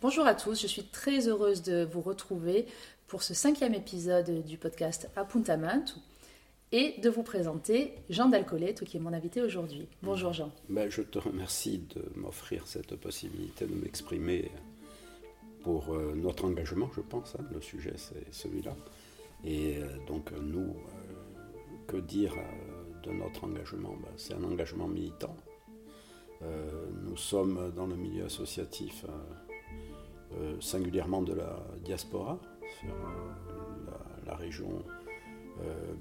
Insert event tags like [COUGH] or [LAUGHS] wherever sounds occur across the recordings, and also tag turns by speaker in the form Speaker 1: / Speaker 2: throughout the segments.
Speaker 1: Bonjour à tous, je suis très heureuse de vous retrouver pour ce cinquième épisode du podcast Apuntamento et de vous présenter Jean Dalcoletto qui est mon invité aujourd'hui. Bonjour Jean.
Speaker 2: Ben, je te remercie de m'offrir cette possibilité de m'exprimer pour euh, notre engagement, je pense. Hein. Le sujet, c'est celui-là. Et euh, donc, nous, euh, que dire de notre engagement? Ben, C'est un engagement militant. nous sommes dans le milieu associatif, singulièrement de la diaspora, sur la, région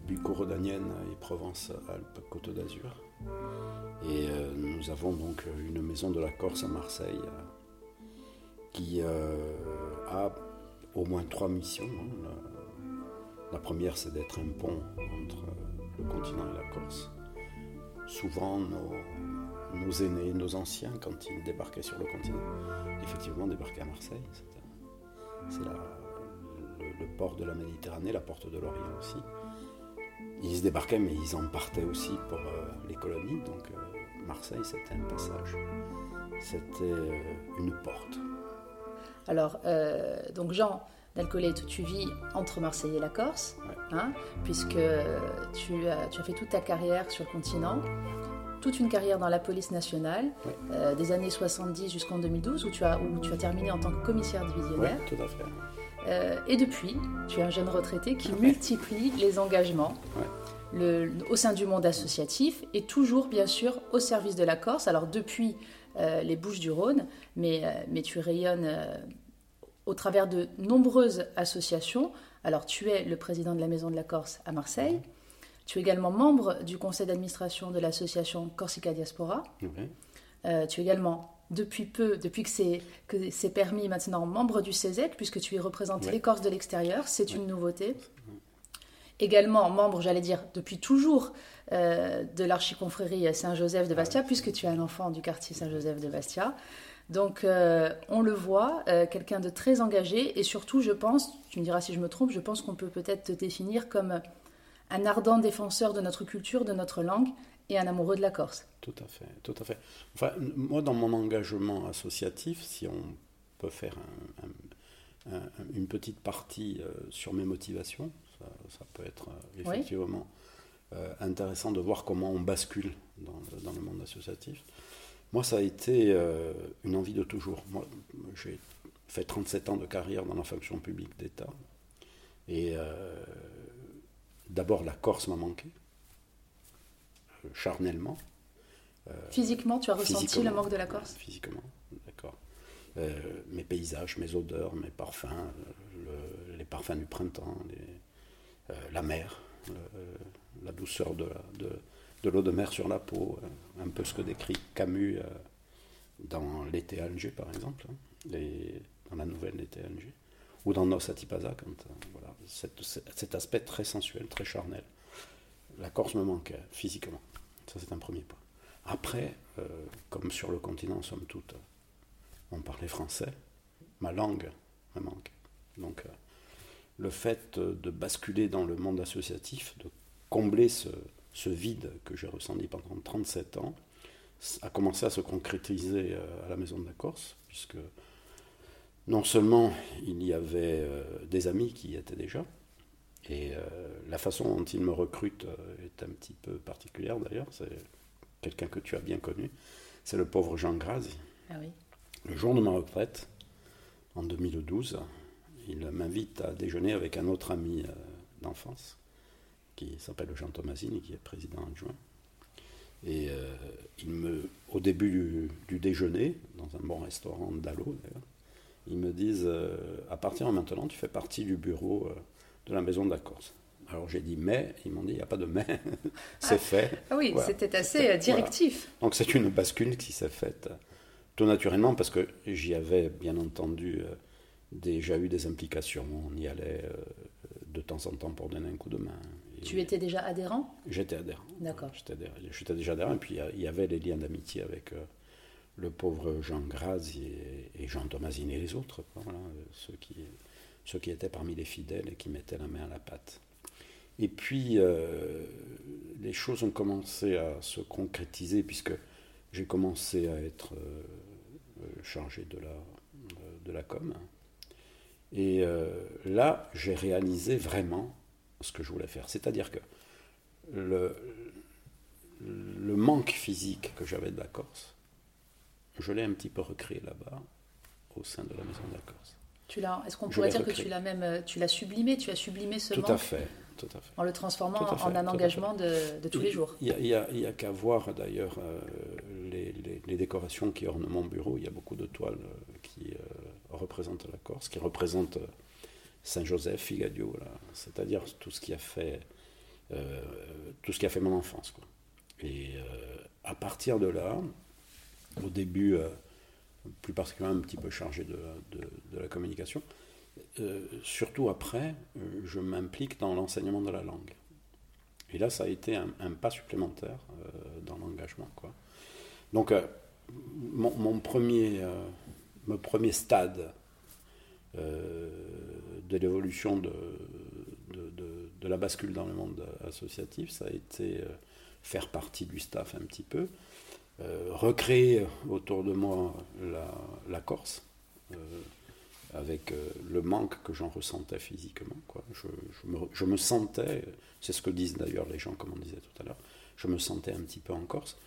Speaker 2: bucco-rhodanienne et Provence-Alpes-Côte d'Azur. Et nous avons donc une maison de la Corse à Marseille qui euh, a au moins trois missions. Hein. La, première, c'est d'être un pont entre le continent et la Corse. Souvent, nos, aînés, nos anciens, quand ils débarquaient sur le continent, effectivement débarquaient à Marseille. C'est le, port de la Méditerranée, la porte de l'Orient aussi. Ils se débarquaient, mais ils en partaient aussi pour euh, les colonies. Donc euh, Marseille, c'était un passage. C'était une porte.
Speaker 1: Alors, euh, donc Jean d'Alcolette, tu vis entre Marseille et la Corse, hein, puisque tu as, tu as, fait toute ta carrière sur le continent, toute une carrière dans la police nationale, euh, des années 70 jusqu'en 2012, où tu, as, où tu as terminé en tant que commissaire divisionnaire.
Speaker 2: tout à fait.
Speaker 1: Euh, et depuis, tu es un jeune retraité qui multiplie les engagements. Le, au sein du monde associatif et toujours bien sûr au service de la Corse. Alors depuis euh, les Bouches du Rhône, mais, mais tu rayonnes au travers de nombreuses associations. Alors tu es le président de la Maison de la Corse à Marseille. Tu es également membre du conseil d'administration de l'association Corsica Diaspora. tu es également depuis peu, depuis que c'est, que c'est permis maintenant, membre du CESEC, puisque tu y représentes les Corses de l'extérieur. C'est une nouveauté. Également membre, j'allais dire, depuis toujours euh, de l'archiconfrérie Saint-Joseph de Bastia, puisque tu es un enfant du quartier Saint-Joseph de Bastia. Donc, euh, on le voit, euh, quelqu'un de très engagé, et surtout, je pense, tu me diras si je me trompe, je pense qu'on peut peut-être te définir comme un ardent défenseur de notre culture, de notre langue, et un amoureux de la Corse.
Speaker 2: Tout à fait, tout à fait. Enfin, moi, dans mon engagement associatif, si on peut faire une petite partie sur mes motivations, ça, peut être effectivement euh, intéressant de voir comment on bascule dans, le monde associatif. Moi, ça a été euh, une envie de toujours. Moi, j'ai fait 37 ans de carrière dans la fonction publique d'État. Et euh, d'abord, la Corse m'a manqué, charnellement.
Speaker 1: physiquement, tu as ressenti le manque de la Corse?
Speaker 2: Physiquement, d'accord. mes paysages, mes odeurs, mes parfums, les parfums du printemps, la mer, la douceur de, de, l'eau de mer sur la peau, euh, un peu ce que décrit Camus euh, dans L'été à Alger, par exemple, hein, dans la nouvelle L'été à Alger, ou dans Nos Atipaza, quand, euh, cet, aspect très sensuel, très charnel. La Corse me manque physiquement. Ça, c'est un premier point. Après, comme sur le continent, somme toute, on parlait français, ma langue me manque. Donc, le fait de basculer dans le monde associatif, de combler ce, vide que j'ai ressenti pendant 37 ans, a commencé à se concrétiser euh, à la Maison de la Corse, puisque non seulement il y avait euh, des amis qui y étaient déjà, et euh, la façon dont ils me recrutent est un petit peu particulière d'ailleurs, c'est quelqu'un que tu as bien connu, c'est le pauvre Jean Grazi.
Speaker 1: Ah
Speaker 2: le jour de ma retraite, en 2012, il m'invite à déjeuner avec un autre ami d'enfance qui s'appelle Jean Tomasini, qui est président adjoint. Et euh, il me, au début du, déjeuner, dans un bon restaurant d'Allo d'ailleurs, ils me disent euh, à partir de maintenant, tu fais partie du bureau euh, de la Maison de la Corse. Alors j'ai dit mais, ils m'ont dit il n'y a pas de mais, [LAUGHS] c'est ah, fait.
Speaker 1: Ah oui, c'était assez directif.
Speaker 2: Donc c'est une bascule qui s'est faite tout naturellement parce que j'y avais bien entendu déjà eu des implications. On y allait de temps en temps pour donner un coup de main.
Speaker 1: Tu étais déjà adhérent?
Speaker 2: J'étais adhérent.
Speaker 1: D'accord.
Speaker 2: J'étais déjà adhérent. Et puis il y avait les liens d'amitié avec euh, le pauvre Jean Graz et, Jean Thomasine et les autres, ceux, qui, étaient parmi les fidèles et qui mettaient la main à la pâte. Et puis euh, les choses ont commencé à se concrétiser puisque j'ai commencé à être euh, chargé de la, de la com. Et là, j'ai réalisé vraiment ce que je voulais faire. C'est-à-dire que le, le manque physique que j'avais de la Corse, je l'ai un petit peu recréé là-bas, au sein de la Maison de la Corse.
Speaker 1: Tu l'as, est-ce qu'on pourrait dire que tu l'as même, euh, tu l'as sublimé, tu as sublimé ce
Speaker 2: tout
Speaker 1: manque
Speaker 2: à fait, tout à fait.
Speaker 1: En le transformant en un engagement de, de, tous les jours.
Speaker 2: Il n'y a, a, qu'à voir d'ailleurs euh, les, les, décorations qui ornent mon bureau. Il y a beaucoup de toiles euh, qui représentent la Corse, qui représentent Saint-Joseph, Figadio, c'est-à-dire tout ce qui a fait, tout ce qui a fait mon enfance. Quoi. Et à partir de là, au début plus particulièrement un petit peu chargé de, la communication. Euh, surtout après, euh, je m'implique dans l'enseignement de la langue. Et là, ça a été un, pas supplémentaire euh, dans l'engagement. Donc, mon, premier, mon premier stade de l'évolution de, la bascule dans le monde associatif, ça a été faire partie du staff un petit peu, euh, recréer autour de moi la, Corse, euh, avec euh, le manque que j'en ressentais physiquement. Je, me, sentais, c'est ce que disent d'ailleurs les gens, comme on disait tout à l'heure, je me sentais un petit peu en Corse.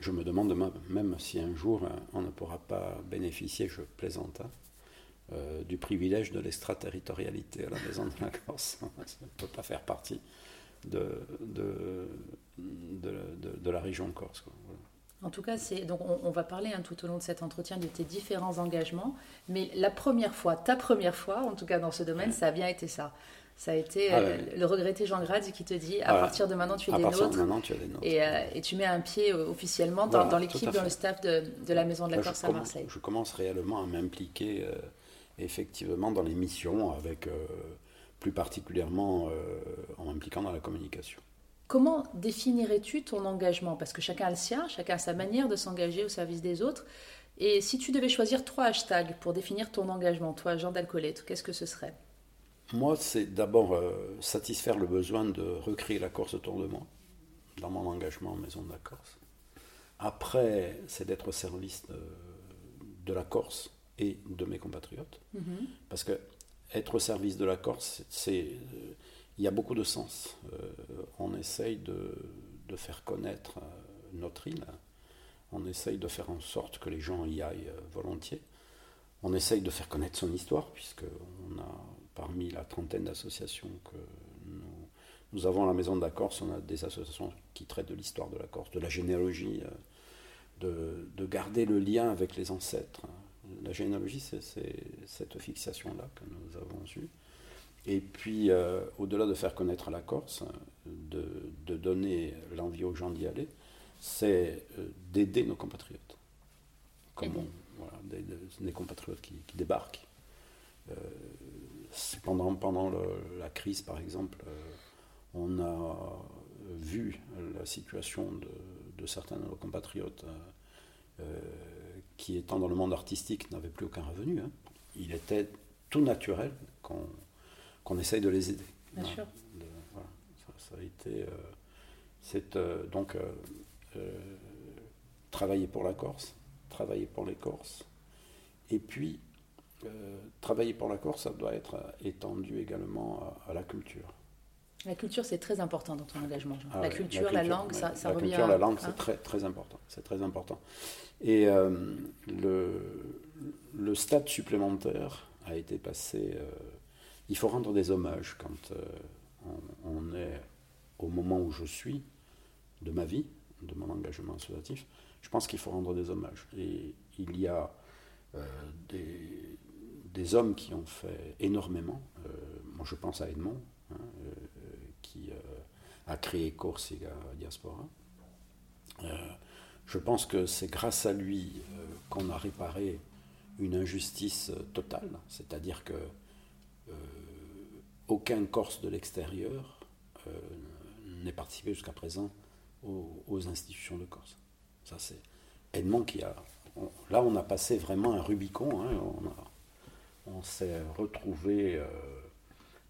Speaker 2: Je me demande même si un jour on ne pourra pas bénéficier, je plaisante, hein, du privilège de l'extraterritorialité à la maison de la Corse. [LAUGHS] Ça ne peut pas faire partie de, la région Corse.
Speaker 1: En tout cas, c'est donc on, va parler hein, tout au long de cet entretien de tes différents engagements, mais la première fois, ta première fois, en tout cas dans ce domaine, ça a bien été ça. Ça a été ah euh, le regretté Jean Grade qui te dit à partir de maintenant tu es, des nôtres,
Speaker 2: tu des nôtres.
Speaker 1: Euh, et, tu mets un pied euh, officiellement dans, l'équipe, dans le staff de, la Maison de la Corse à Marseille.
Speaker 2: Je commence réellement à m'impliquer effectivement dans les missions, avec plus particulièrement en m'impliquant dans la communication.
Speaker 1: Comment définirais-tu ton engagement? Parce que chacun a le sien, chacun a sa manière de s'engager au service des autres. Et si tu devais choisir trois hashtags pour définir ton engagement, toi, Jean Dalcolette, qu'est-ce que ce serait?
Speaker 2: Moi, c'est d'abord euh, satisfaire le besoin de recréer la Corse autour de moi, dans mon engagement en Maison de la Corse. Après, c'est d'être au service de, la Corse et de mes compatriotes. Mm-hmm. Parce que être au service de la Corse, c'est euh, il y a beaucoup de sens. Euh, on essaye de, faire connaître euh, notre île, on essaye de faire en sorte que les gens y aillent euh, volontiers, on essaye de faire connaître son histoire, puisqu'on a parmi la trentaine d'associations que nous, avons à la Maison de la Corse, on a des associations qui traitent de l'histoire de la Corse, de la généalogie, de, de, garder le lien avec les ancêtres. La généalogie, c'est cette fixation-là que nous avons eue. Et puis, euh, au-delà de faire connaître la Corse, de, donner l'envie aux gens d'y aller, c'est euh, d'aider nos compatriotes. Comme voilà, des, compatriotes qui, débarquent. Euh, pendant pendant la crise, par exemple, on a vu la situation de, certains de nos compatriotes qui, étant dans le monde artistique, n'avaient plus aucun revenu. Hein. Il était tout naturel qu'on qu'on essaye de les aider.
Speaker 1: Bien sûr.
Speaker 2: ça, a été. Euh, c'est euh, donc euh, travailler pour la Corse, travailler pour les Corses, et puis travailler pour la Corse, ça doit être étendu également à, la culture.
Speaker 1: La culture, c'est très important dans ton engagement. Ah la, culture, la, langue, ça, ça
Speaker 2: la
Speaker 1: revient.
Speaker 2: La culture, la langue, c'est très, très important. C'est très important. Et le, le stade supplémentaire a été passé il faut rendre des hommages quand euh, on, est au moment où je suis de ma vie, de mon engagement associatif. Je pense qu'il faut rendre des hommages. Et il y a euh, des, hommes qui ont fait énormément. Euh, moi, je pense à Edmond, hein, qui a créé Corsica Diaspora. je pense que c'est grâce à lui qu'on a réparé une injustice totale, c'est-à-dire que aucun Corse de l'extérieur euh, n'est participé jusqu'à présent aux, institutions de Corse. Ça, c'est Edmond qui a. là, on a passé vraiment un Rubicon. Hein, on, s'est retrouvé, euh,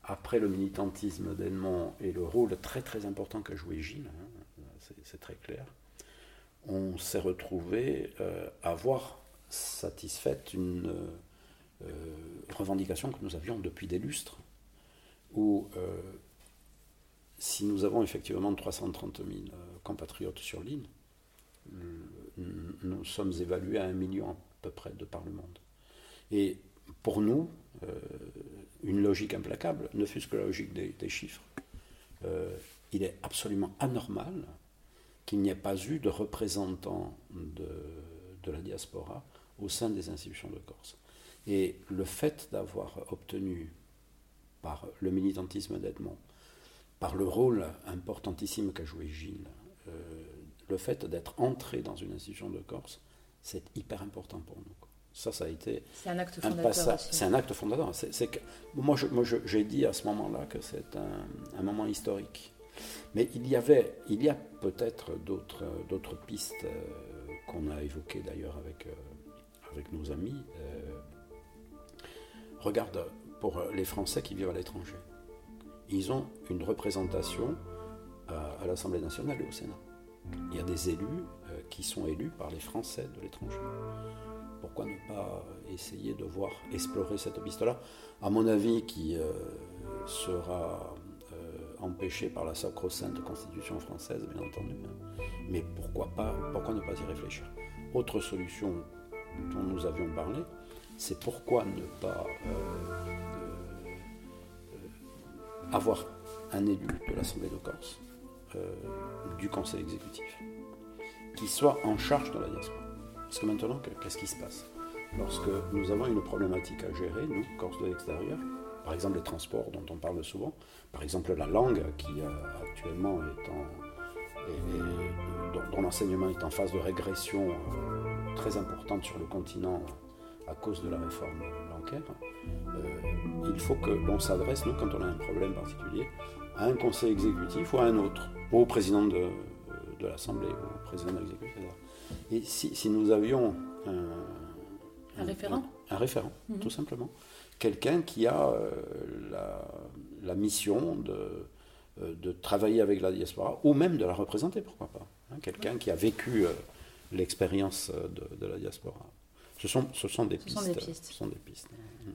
Speaker 2: après le militantisme d'Edmond et le rôle très très important qu'a joué Gilles, hein, c'est très clair, on s'est retrouvé euh, à avoir satisfait une, revendication que nous avions depuis des lustres, où si nous avons effectivement 330 000 compatriotes sur l'île, nous sommes évalués à un million à peu près de par le monde. Et pour nous, une logique implacable, ne fût-ce que la logique des, chiffres, euh, il est absolument anormal qu'il n'y ait pas eu de représentants de, la diaspora au sein des institutions de Corse. Et le fait d'avoir obtenu, par le militantisme d'Edmond, par le rôle importantissime qu'a joué Gilles, euh, le fait d'être entré dans une institution de Corse, c'est hyper important pour nous. Ça, ça a été.
Speaker 1: C'est un acte fondateur.
Speaker 2: C'est un acte fondateur. C'est, que, moi, j'ai dit à ce moment-là que c'est un, moment historique. Mais il y avait, il y a peut-être d'autres, d'autres pistes euh, qu'on a évoquées d'ailleurs avec, euh, avec nos amis. Euh, regarde, pour les Français qui vivent à l'étranger, ils ont une représentation à, à l'Assemblée nationale et au Sénat. Il y a des élus qui sont élus par les Français de l'étranger pourquoi ne pas essayer de voir explorer cette piste-là? À mon avis, qui euh, sera euh, empêché par la sacro-sainte Constitution française, bien entendu. Hein. Mais pourquoi pas Pourquoi ne pas y réfléchir? Autre solution dont nous avions parlé, c'est pourquoi ne pas euh, avoir un élu de l'Assemblée de Corse, du Conseil exécutif, qui soit en charge de la diaspora. Parce que maintenant, qu'est-ce qui se passe? Lorsque nous avons une problématique à gérer, nous, Corse de l'extérieur, par exemple les transports dont on parle souvent, par exemple la langue qui euh, actuellement est en, dont, l'enseignement est en phase de régression euh, très importante sur le continent à cause de la réforme bancaire, euh, il faut que l'on s'adresse, nous, quand on a un problème particulier, à un conseil exécutif ou à un autre, ou au président de, de l'Assemblée, ou au président de l'exécutif. Et si, nous avions
Speaker 1: un, référent,
Speaker 2: un, référent mhm. tout simplement, quelqu'un qui a euh, la, mission de, euh, de travailler avec la diaspora, ou même de la représenter, pourquoi pas. Hein, quelqu'un qui a vécu l'expérience de, la diaspora. Ce sont, ce sont, des, pistes, Ce sont des pistes.
Speaker 1: Mhm.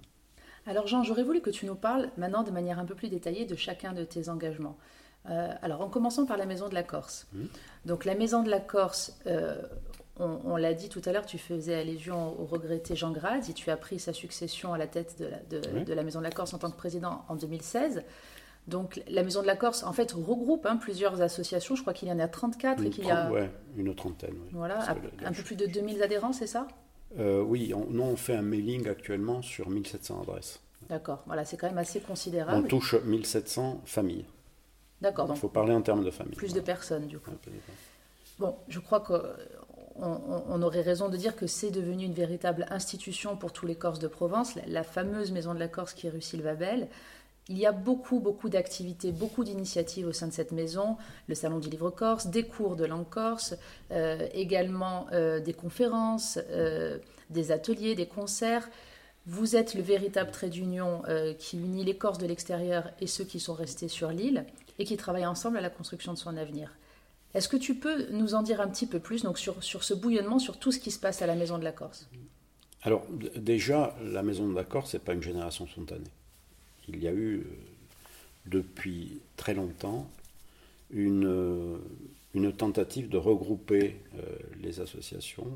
Speaker 1: Alors Jean, j'aurais voulu que tu nous parles maintenant de manière un peu plus détaillée de chacun de tes engagements. alors en commençant par la Maison de la Corse. Mhm. Donc la Maison de la Corse, on, l'a dit tout à l'heure, tu faisais allusion au regretté Jean Grade, et tu as pris sa succession à la tête de la, Maison de la Corse en tant que président en 2016. Donc la Maison de la Corse, en fait, regroupe hein, plusieurs associations. Je crois qu'il y en a 34
Speaker 2: une
Speaker 1: et qu'il y a...
Speaker 2: une trentaine.
Speaker 1: Voilà, un peu plus de 2000 adhérents, c'est ça?
Speaker 2: Euh, Oui, on, on fait un mailing actuellement sur 1700 adresses.
Speaker 1: D'accord, voilà, c'est quand même assez considérable.
Speaker 2: On touche 1700 familles.
Speaker 1: D'accord, donc...
Speaker 2: Il faut parler en termes de familles.
Speaker 1: Plus de personnes, du coup. Bon, je crois que on, aurait raison de dire que c'est devenu une véritable institution pour tous les Corses de Provence, la, fameuse maison de la Corse qui est rue Sylvabel. Il y a beaucoup, beaucoup d'activités, beaucoup d'initiatives au sein de cette maison, le Salon du Livre Corse, des cours de langue corse, euh, également euh, des conférences, euh, des ateliers, des concerts. Vous êtes le véritable trait d'union qui unit les Corses de l'extérieur et ceux qui sont restés sur l'île et qui travaillent ensemble à la construction de son avenir. Est-ce que tu peux nous en dire un petit peu plus donc sur, sur ce bouillonnement, sur tout ce qui se passe à la Maison de la Corse?
Speaker 2: Alors déjà, la Maison de la Corse, n'est pas une génération spontanée. Il y a eu euh, depuis très longtemps une, euh, tentative de regrouper euh, les associations,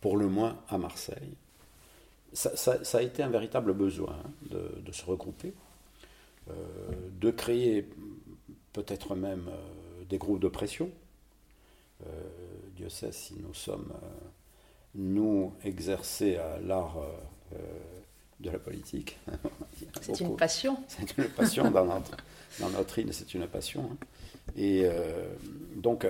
Speaker 2: pour le moins à Marseille. Ça, a été un véritable besoin hein, de, de se regrouper, de créer peut-être même des groupes de pression. Dieu sait si nous sommes, nous, exercés à l'art de la politique. [LAUGHS]
Speaker 1: c'est une passion.
Speaker 2: C'est une passion dans notre, dans notre île, c'est une passion. Hein. Et donc,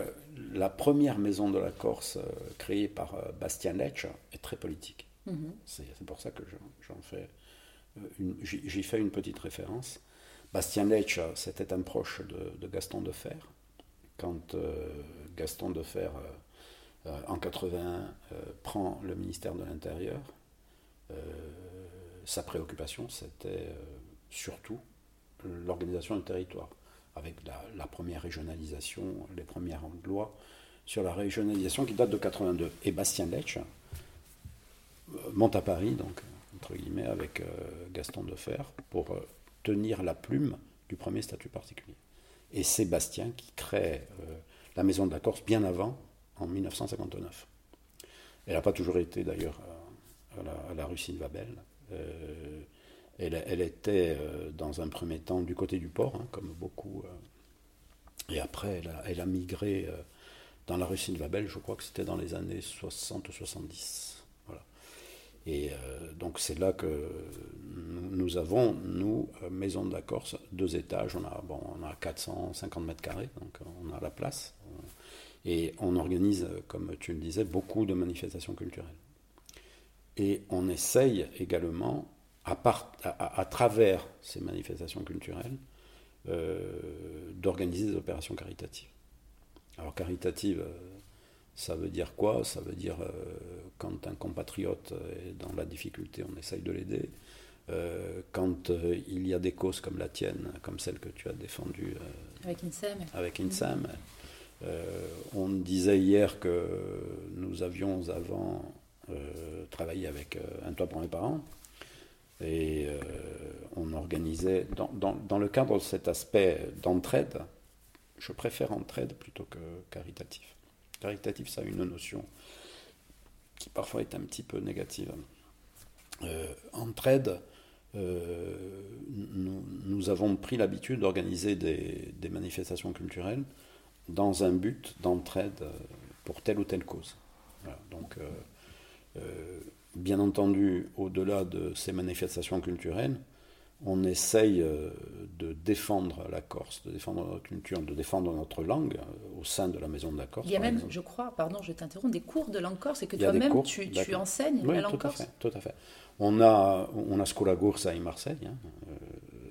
Speaker 2: la première maison de la Corse créée par Bastien Lech est très politique. Mhm. C'est pour ça que j'en fais, j'y fais une petite référence. Bastien Lech, c'était un proche de, de Gaston Defer, quand euh, Gaston Defer, euh, euh, en 81, prend le ministère de l'Intérieur, sa préoccupation, c'était surtout l'organisation du territoire, avec la, première régionalisation, les premières lois sur la régionalisation qui date de 82. Et Bastien Lech monte à Paris, donc, entre guillemets, avec Gaston Defer, pour tenir la plume du premier statut particulier. Et Sébastien qui crée la Maison de la Corse bien avant, en 1959. Elle n'a pas toujours été d'ailleurs à, la, Russie de. Elle, était dans un premier temps du côté du port, hein, comme beaucoup. et après, elle a, migré dans la Russie de Babel, je crois que c'était dans les années 60 ou 70. Voilà. Et euh, donc c'est là que nous, avons, nous, euh, Maison de la Corse, deux étages, on a, bon, on a 450 mètres carrés, donc on a la place. Et on organise, comme tu le disais, beaucoup de manifestations culturelles. Et on essaye également, à, part, à, travers ces manifestations culturelles, euh, d'organiser des opérations caritatives. Alors caritative, euh, ça veut dire quoi? Ça veut dire euh, quand un compatriote est dans la difficulté, on essaye de l'aider. Euh, quand il y a des causes comme la tienne, comme celle que tu as défendue
Speaker 1: avec INSEM.
Speaker 2: Avec INSEM. on disait hier que nous avions avant travaillé avec Un Toit pour mes parents. Et on organisait, dans, dans, le cadre de cet aspect d'entraide, je préfère entraide plutôt que caritatif. Caritatif, ça a une notion qui parfois est un petit peu négative. Euh, entraide, euh, nous, avons pris l'habitude d'organiser des, manifestations culturelles dans un but d'entraide pour telle ou telle cause. donc, euh, bien entendu, au-delà de ces manifestations culturelles, on essaye euh, de défendre la Corse, de défendre notre culture, de défendre notre langue euh, au sein de la Maison de la Corse.
Speaker 1: Il y a même, je crois, pardon, je t'interromps, des cours de langue corse et que toi-même tu, enseignes la langue
Speaker 2: tout
Speaker 1: corse.
Speaker 2: À fait, tout à fait. On a, on a Scola Gorsa à Marseille. Hein. Euh,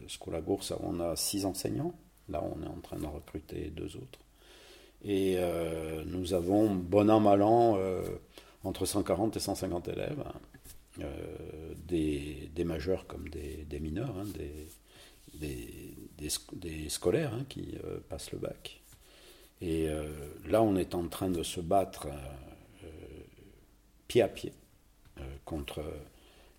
Speaker 2: Scola Gorsa, on a six enseignants. Là, on est en train de recruter deux autres. Et nous avons, bon an, mal an, entre 140 et 150 élèves. Euh, des, majeurs comme des, mineurs, hein, des, scolaires hein, qui euh, passent le bac. Et euh, là, on est en train de se battre pied à pied contre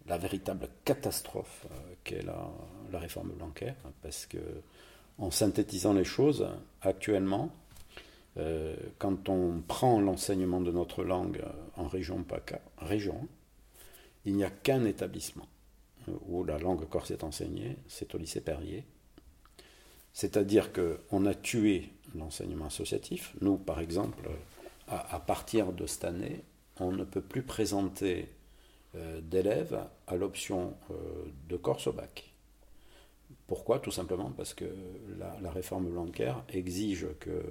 Speaker 2: la véritable catastrophe qu'est la, la, réforme bancaire, parce que en synthétisant les choses, actuellement, quand on prend l'enseignement de notre langue en région PACA, région, il n'y a qu'un établissement où la langue corse est enseignée, c'est au lycée Perrier. C'est-à-dire qu'on a tué l'enseignement associatif. Nous, par exemple, à, partir de cette année, on ne peut plus présenter euh, d'élèves à l'option euh, de Corse au bac. Pourquoi? Tout simplement parce que la, réforme bancaire exige que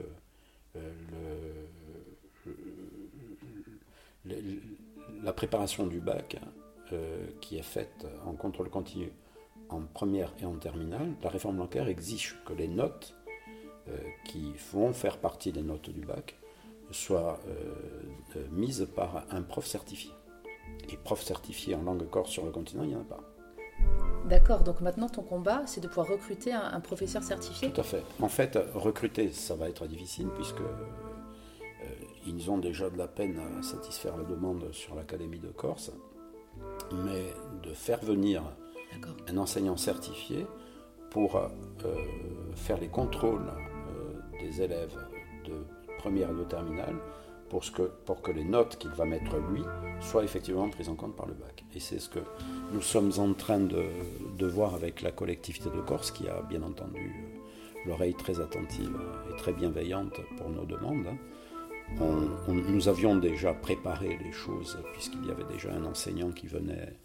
Speaker 2: la préparation du bac euh, qui est faite en contrôle continu en première et en terminale, la réforme bancaire exige que les notes euh, qui vont faire partie des notes du bac soient euh, mises par un prof certifié. Et prof certifié en langue corse sur le continent, il n'y en a pas.
Speaker 1: D'accord, donc maintenant ton combat, c'est de pouvoir recruter un, professeur certifié.
Speaker 2: Tout à fait. En fait, recruter, ça va être difficile puisque ils ont déjà de la peine à satisfaire la demande sur l'Académie de Corse. Mais de faire venir un enseignant certifié pour euh, faire les contrôles euh, des élèves de première et de terminale pour, que, pour que les notes qu'il va mettre lui soient effectivement prises en compte par le bac. Et c'est ce que nous sommes en train de, de, voir avec la collectivité de Corse qui a bien entendu euh, l'oreille très attentive et très bienveillante pour nos demandes. Hein nous avions déjà préparé les choses puisqu'il y avait déjà un enseignant qui venait.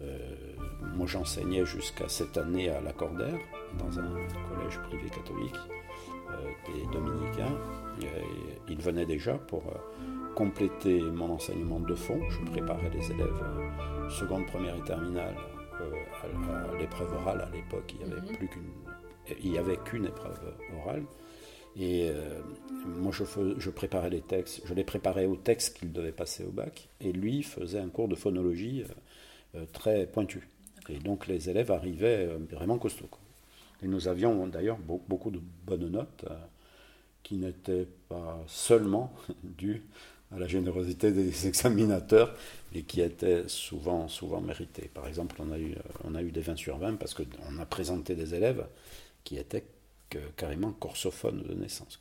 Speaker 2: Euh, moi, j'enseignais jusqu'à cette année à Lacordaire, dans un collège privé catholique des dominicains. il venait déjà pour euh, compléter mon enseignement de fond. Je préparais les élèves seconde, première et terminale à, l'épreuve orale. À l'époque, il n'y avait mhm. plus qu'une, il y avait qu'une épreuve orale. Et euh, moi, je, je, préparais les textes, je les préparais aux textes qu'il devait passer au bac, et lui faisait un cours de phonologie euh, euh, très pointu. Et donc les élèves arrivaient vraiment costauds. Et nous avions d'ailleurs beaucoup de bonnes notes qui n'étaient pas seulement [LAUGHS] dues à la générosité des [LAUGHS] examinateurs et qui était souvent, souvent mérité. Par exemple, on a, eu, on a eu des 20 sur 20 parce qu'on a présenté des élèves qui étaient carrément corsophones de naissance.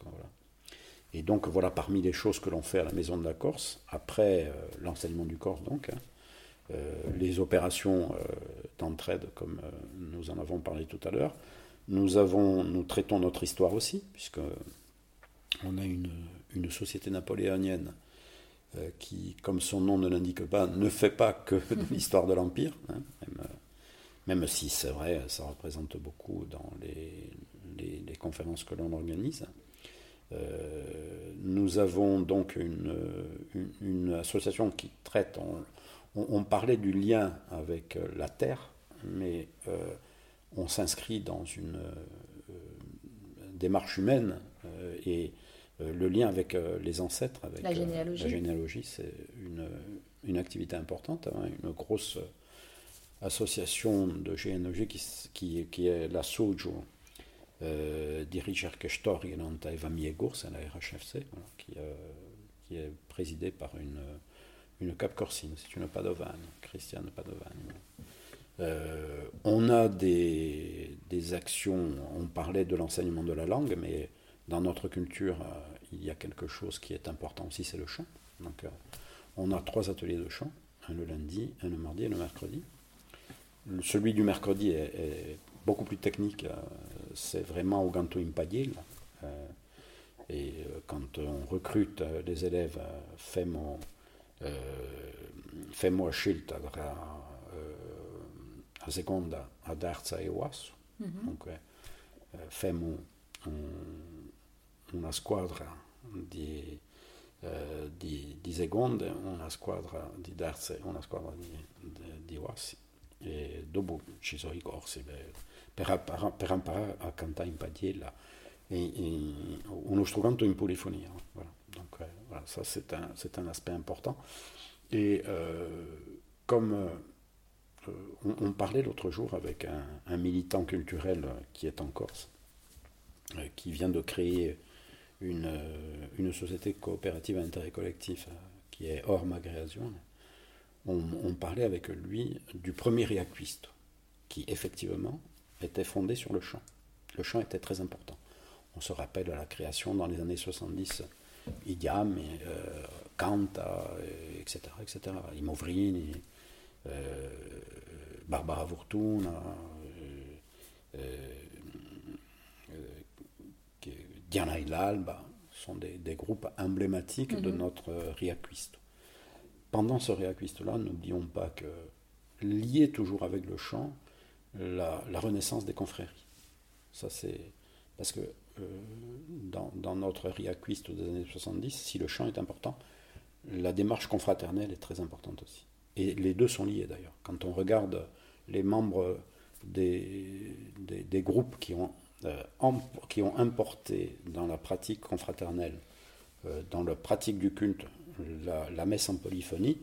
Speaker 2: Et donc voilà parmi les choses que l'on fait à la Maison de la Corse, après euh, l'enseignement du Corse donc, hein, euh, les opérations euh, d'entraide comme nous en avons parlé tout à l'heure, nous, avons, nous traitons notre histoire aussi, puisque on a une, une société napoléonienne qui, comme son nom ne l'indique pas, ne fait pas que [LAUGHS] de l'histoire de l'Empire, hein, même, si c'est vrai, ça représente beaucoup dans les, les, conférences que l'on organise. Euh, nous avons donc une, une, association qui traite, on, parlait du lien avec euh, la Terre, mais euh, on s'inscrit dans une démarche humaine et le lien avec les ancêtres, avec
Speaker 1: la généalogie,
Speaker 2: la généalogie c'est une, une, activité importante, hein, une grosse association de généalogie qui, qui, qui est la SOJO, euh, di ricerche storiche Eva Miegours à la RHFC, qui, euh, qui, est présidée par une, une Cap Corsine, c'est une Padovane, Christiane Padovane. Euh, on a des, actions, on parlait de l'enseignement de la langue, mais dans notre culture, il y a quelque chose qui est important aussi, c'est le chant. Donc, on a trois ateliers de chant, un le lundi, un le mardi et le mercredi. Celui du mercredi est, beaucoup plus technique c'est vraiment au Ganto Impadil. Euh, et euh, quand on recrute euh, les élèves, femo, femo la seconda, la terza e UAS. Mm-hmm. Dunque, femo un, una squadra di, eh, di, di, seconde, una squadra di terze e una squadra di, di, di UAS. E dopo ci sono i corsi. Per, per, per imparare a cantare in padiella uno strumento in polyphonie. Hein, voilà. Donc euh, voilà, ça c'est un, c'est un aspect important. Et euh, comme on, parlait l'autre jour avec un, militant culturel qui est en Corse, euh, qui vient de créer une, euh, société coopérative à intérêt collectif qui est hors on, on, parlait avec lui du premier réacquiste, qui effectivement était fondé sur le chant. Le chant était très important. On se rappelle la création dans les années 70, Idiam, euh, Canta, etc., etc. euh, Barbara Vortuna, euh, euh, Diana Ilalba, sont des, des, groupes emblématiques de mhm. notre riaquiste. Pendant ce riaquiste-là, n'oublions pas que lié toujours avec le chant, la, renaissance des confréries. Ça, c'est parce que euh, dans, dans, notre riaquiste des années 70, si le chant est important, la démarche confraternelle est très importante aussi. Et les deux sont liés d'ailleurs. Quand on regarde les membres des, des, groupes qui ont, euh, qui ont importé dans la pratique confraternelle, euh, dans la pratique du culte, la, messe en polyphonie,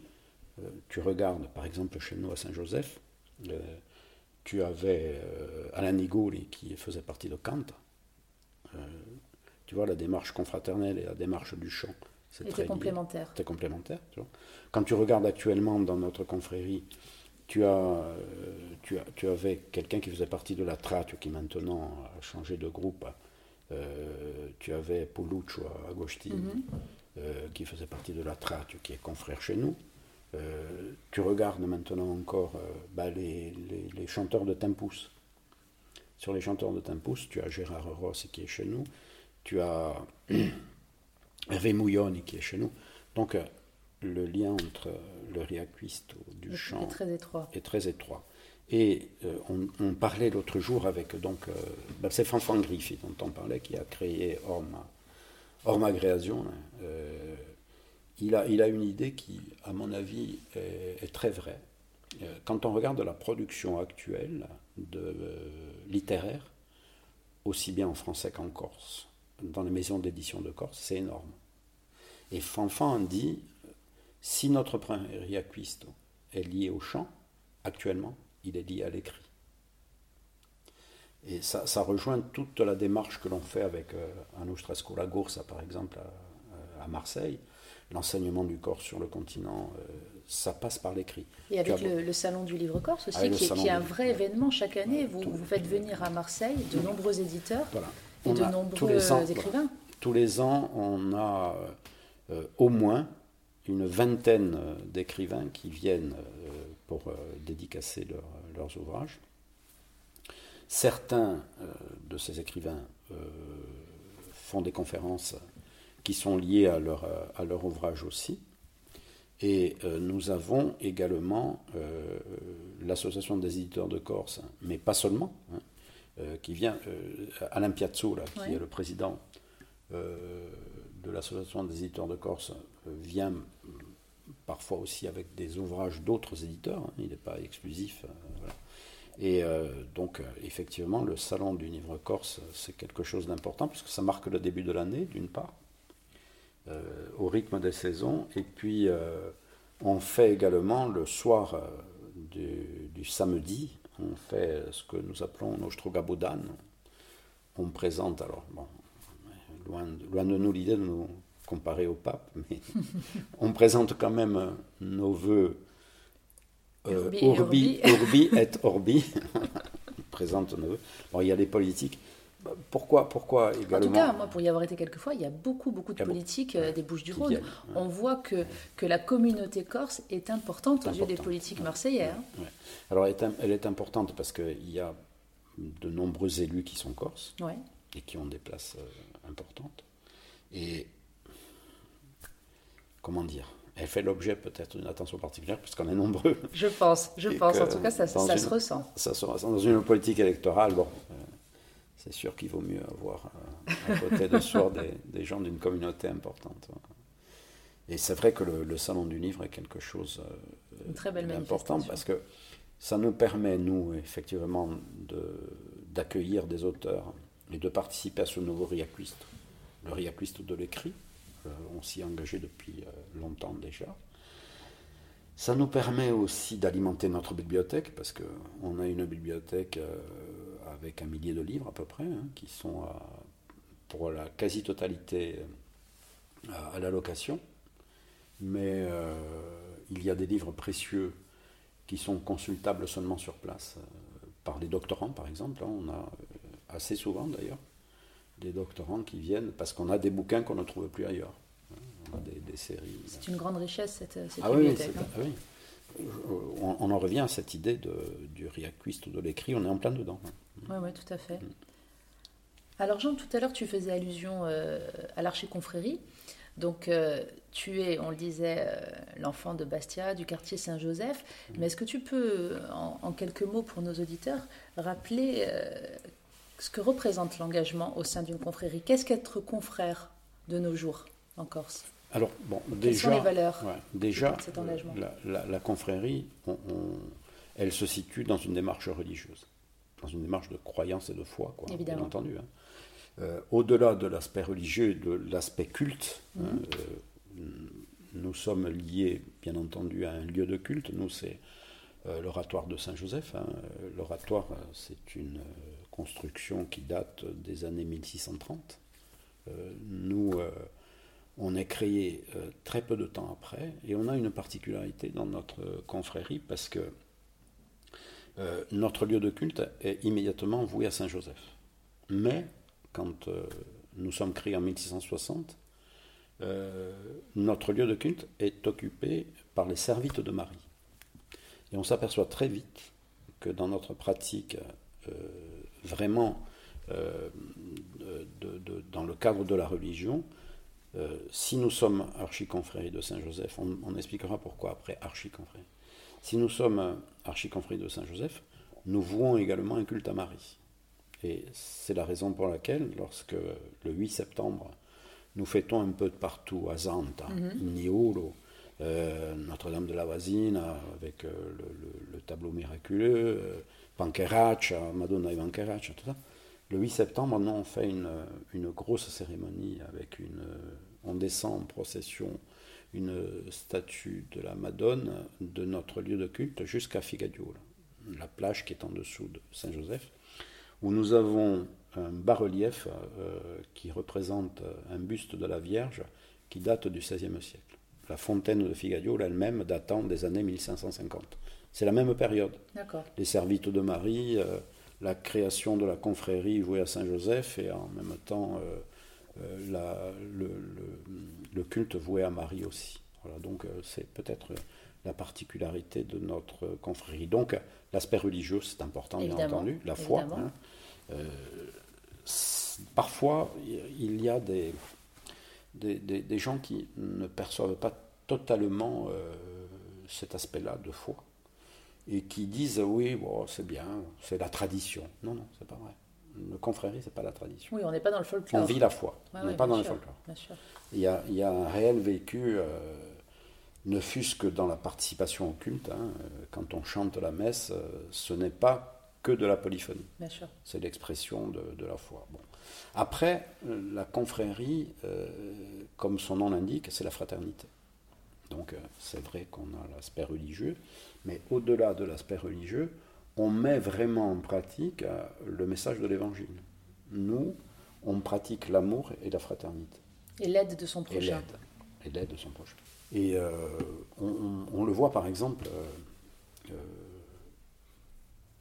Speaker 2: tu regardes par exemple chez nous à Saint-Joseph, tu avais euh, Alain Nigoli qui faisait partie de Kant. Euh, tu vois, la démarche confraternelle et la démarche du chant,
Speaker 1: c'est complémentaire.
Speaker 2: C'est complémentaire. Tu vois. Quand tu regardes actuellement dans notre confrérie, tu, as, euh, tu, as, tu avais quelqu'un qui faisait partie de la Tratio qui maintenant a changé de groupe. tu avais Poluccio Agostini mm-hmm. qui faisait partie de la Tratio qui est confrère chez nous. Euh, tu regardes maintenant encore euh, bah, les, les, chanteurs de Tempus. Sur les chanteurs de Tempus, tu as Gérard Ross qui est chez nous, tu as [CLEARS THROAT] Hervé qui est chez nous. Donc euh, le lien entre le riaquisto du chant
Speaker 1: est très étroit.
Speaker 2: Est très étroit. Et on, parlait l'autre jour avec donc bah, c'est Fanfan Griffi dont on parlait qui a créé Orma, Orma Création. Hein, il a, il a une idée qui, à mon avis, est, très vraie. Euh, quand on regarde la production actuelle de euh, littéraire, aussi bien en français qu'en corse, dans les maisons d'édition de Corse, c'est énorme. Et Fanfan dit, si notre premier acquisto est lié au chant, actuellement, il est lié à l'écrit. Et ça, ça, rejoint toute la démarche que l'on fait avec euh, Anoustrasco La Goursa, par exemple, à, à Marseille, l'enseignement du corse sur le continent, ça passe par l'écrit.
Speaker 1: Et avec le, Salon du Livre Corse aussi, qui, est, un vrai événement chaque année. Vous, vous, faites venir à Marseille de nombreux éditeurs de nombreux écrivains.
Speaker 2: tous les ans, on a au moins une vingtaine d'écrivains qui viennent pour dédicacer leurs ouvrages. Certains euh, de ces écrivains euh, font des conférences qui sont liées à leur, à leur ouvrage aussi. Et euh, nous avons également l'Association des éditeurs de Corse, mais pas seulement, hein, qui vient, Alain Piazzola, qui est le président de l'Association des éditeurs de Corse, vient parfois aussi avec des ouvrages d'autres éditeurs, hein, il n'est pas exclusif. Voilà. Et euh, donc, euh, effectivement, le salon du livre corse, c'est quelque chose d'important, puisque ça marque le début de l'année, d'une part, euh, au rythme des saisons. Et puis, on fait également le soir du, samedi, on fait ce que nous appelons Nostrogabodan. On présente, alors, bon, loin, loin de nous l'idée de nous comparer au pape, mais [LAUGHS] on présente quand même nos voeux euh, urbi, urbi, et [LAUGHS] Orbi, [LAUGHS] présente Bon, il y a des politiques. Pourquoi, pourquoi également En
Speaker 1: tout cas, moi, pour y avoir été quelques fois, il y a beaucoup, beaucoup de politiques euh, des Bouches-du-Rhône. On voit que, que la communauté corse est importante aux yeux des politiques marseillais. Hein.
Speaker 2: Alors, elle est, importante parce qu'il y a de nombreux élus qui sont corses et qui ont des places euh, importantes. Et comment dire? Elle fait l'objet peut-être d'une attention particulière puisqu'on est nombreux.
Speaker 1: Je pense, je pense. En tout cas, ça, ça se ressent.
Speaker 2: Ça se ressent. Dans une politique électorale, bon, euh, c'est sûr qu'il vaut mieux avoir euh, à côté de soi des, gens d'une communauté importante. Et c'est vrai que le, salon du livre est quelque chose
Speaker 1: euh,
Speaker 2: d'important parce que ça nous permet, nous, effectivement, d'accueillir des auteurs et de participer à ce nouveau Riaquiste, le Riaquiste de l'écrit euh, on s'y est engagé depuis euh, longtemps déjà. Ça nous permet aussi d'alimenter notre bibliothèque, parce qu'on a une bibliothèque avec un millier de livres à peu près, hein, qui sont pour la quasi-totalité à, la location. Mais il y a des livres précieux qui sont consultables seulement sur place, par les doctorants par exemple. Hein, on a assez souvent d'ailleurs des doctorants qui viennent parce qu'on a des bouquins qu'on ne trouve plus ailleurs. On a des, séries.
Speaker 1: C'est une grande richesse cette, cette
Speaker 2: ah
Speaker 1: bibliothèque.
Speaker 2: Oui, oui. On, en revient à cette idée du riaquiste ou de l'écrit, on est en plein dedans.
Speaker 1: Oui, oui, tout à fait. Alors Jean, tout à l'heure tu faisais allusion euh, à l'archiconfrérie. Donc euh, tu es, on le disait, euh, l'enfant de Bastia, du quartier Saint-Joseph. Mais est-ce que tu peux, en, quelques mots pour nos auditeurs, rappeler ce que représente l'engagement au sein d'une confrérie? Qu'est-ce qu'être confrère de nos jours en Corse?
Speaker 2: Alors, bon,
Speaker 1: Quelles sont les valeurs
Speaker 2: déjà, de cet engagement la, confrérie, elle se situe dans une démarche religieuse, dans une démarche de croyance et de foi, quoi, bien entendu. Hein. Euh, au-delà de l'aspect religieux et de l'aspect culte, hein, mhm. euh, nous sommes liés, bien entendu, à un lieu de culte. Nous, c'est euh, l'oratoire de Saint-Joseph. Hein. L'oratoire, c'est une construction qui date des années 1630. Euh, nous, on est créé euh, très peu de temps après et on a une particularité dans notre confrérie parce que notre lieu de culte est immédiatement voué à Saint-Joseph. Mais quand nous sommes créés en 1660, notre lieu de culte est occupé par les servites de Marie. Et on s'aperçoit très vite que dans notre pratique vraiment euh, dans le cadre de la religion, euh, si nous sommes archiconfréries de Saint-Joseph, on, expliquera pourquoi après archiconfréries. Si nous sommes archiconfréries de Saint-Joseph, nous vouons également un culte à Marie. Et c'est la raison pour laquelle, lorsque le 8 septembre, nous fêtons un peu de partout, à Zanta, mm Notre-Dame de la Voisine, avec le, le, tableau miraculeux, Pancheraccia, Madonna e Pancheraccia, tout ça. Le 8 septembre, nous, on fait une, une grosse cérémonie avec une. On descend en procession une statue de la Madone de notre lieu de culte jusqu'à Figadiol, la plage qui est en dessous de Saint-Joseph, où nous avons un bas-relief euh, qui représente un buste de la Vierge qui date du XVIe siècle. La fontaine de Figadio, elle-même, datant des années 1550. C'est la même période. Les servites de Marie, euh, la création de la confrérie vouée à Saint-Joseph et en même temps la, le, le, culte voué à Marie aussi. Voilà, donc c'est peut-être la particularité de notre confrérie. Donc l'aspect religieux, c'est important, bien entendu, la foi. Hein. Euh, parfois, il y a des, des, gens qui ne perçoivent pas totalement euh, cet aspect-là de foi et qui disent oui, bon, c'est bien, c'est la tradition. Non, non, c'est pas vrai. Le confrérie, c'est pas la tradition.
Speaker 1: Oui, on n'est pas dans le folklore.
Speaker 2: On vit la foi. on n'est pas dans le folklore. Il y, a, il y, a, un réel vécu. Euh, ne fût-ce que dans la participation au culte, hein, quand on chante la messe, ce n'est pas que de la polyphonie. C'est l'expression de, la foi. Bon. Après, la confrérie, euh, comme son nom l'indique, c'est la fraternité. Donc euh, c'est vrai qu'on a l'aspect religieux, mais au-delà de l'aspect religieux, on met vraiment en pratique euh, le message de l'Évangile. Nous, on pratique l'amour et la fraternité.
Speaker 1: Et l'aide de son prochain.
Speaker 2: Et l'aide de son prochain. Et on, on, le voit par exemple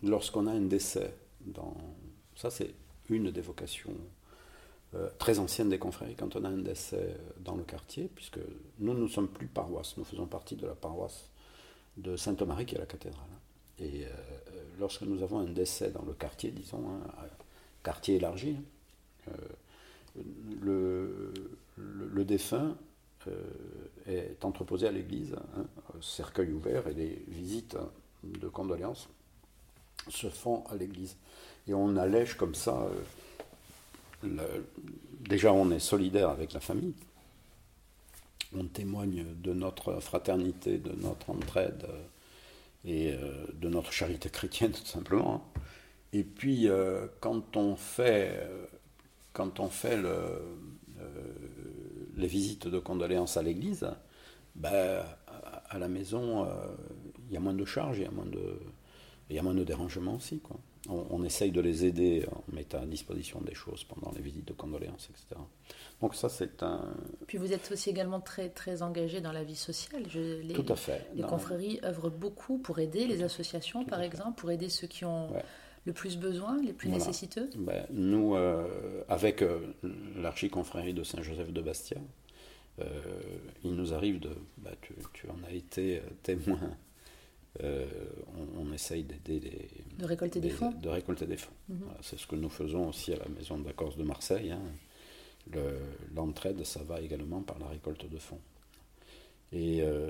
Speaker 2: lorsqu'on a un décès, dans, ça c'est une des vocations euh, très anciennes des confréries, quand on a un décès dans le quartier, puisque nous ne sommes plus paroisse, nous faisons partie de la paroisse de Sainte-Marie qui est la cathédrale. Et euh, lorsque nous avons un décès dans le quartier, disons, hein, quartier élargi, hein, euh, le, défunt est entreposé à l'église, hein, cercueil ouvert, et les visites de condoléances se font à l'Église. Et on allège comme ça. Euh, déjà, on est solidaire avec la famille. On témoigne de notre fraternité, de notre entraide euh, et euh, de notre charité chrétienne, [LAUGHS] tout simplement. Hein. Et puis, quand on fait, quand on fait le, les visites de condoléances à l'église, ben, à la maison, il y a moins de charges, il y a moins de, il y a moins de dérangement aussi. On, essaye de les aider, on met à disposition des choses pendant les visites de condoléances, etc. Donc ça, c'est un...
Speaker 1: Puis vous êtes aussi également très, très engagé dans la vie sociale.
Speaker 2: les, Tout à fait.
Speaker 1: Les confréries œuvrent beaucoup pour aider les associations, par exemple, pour aider ceux qui ont... le plus besoin, les plus nécessiteux
Speaker 2: ben, Nous, euh, avec euh, l'archiconfrérie de Saint-Joseph de Bastia, euh, il nous arrive de... Ben, tu, tu, en as été témoin euh, on, essaye d'aider les.
Speaker 1: De récolter des, fonds
Speaker 2: De récolter des fonds. Mhm. c'est ce que nous faisons aussi à la Maison de la Corse de Marseille. Hein. L'entraide, ça va également par la récolte de fonds. Et euh,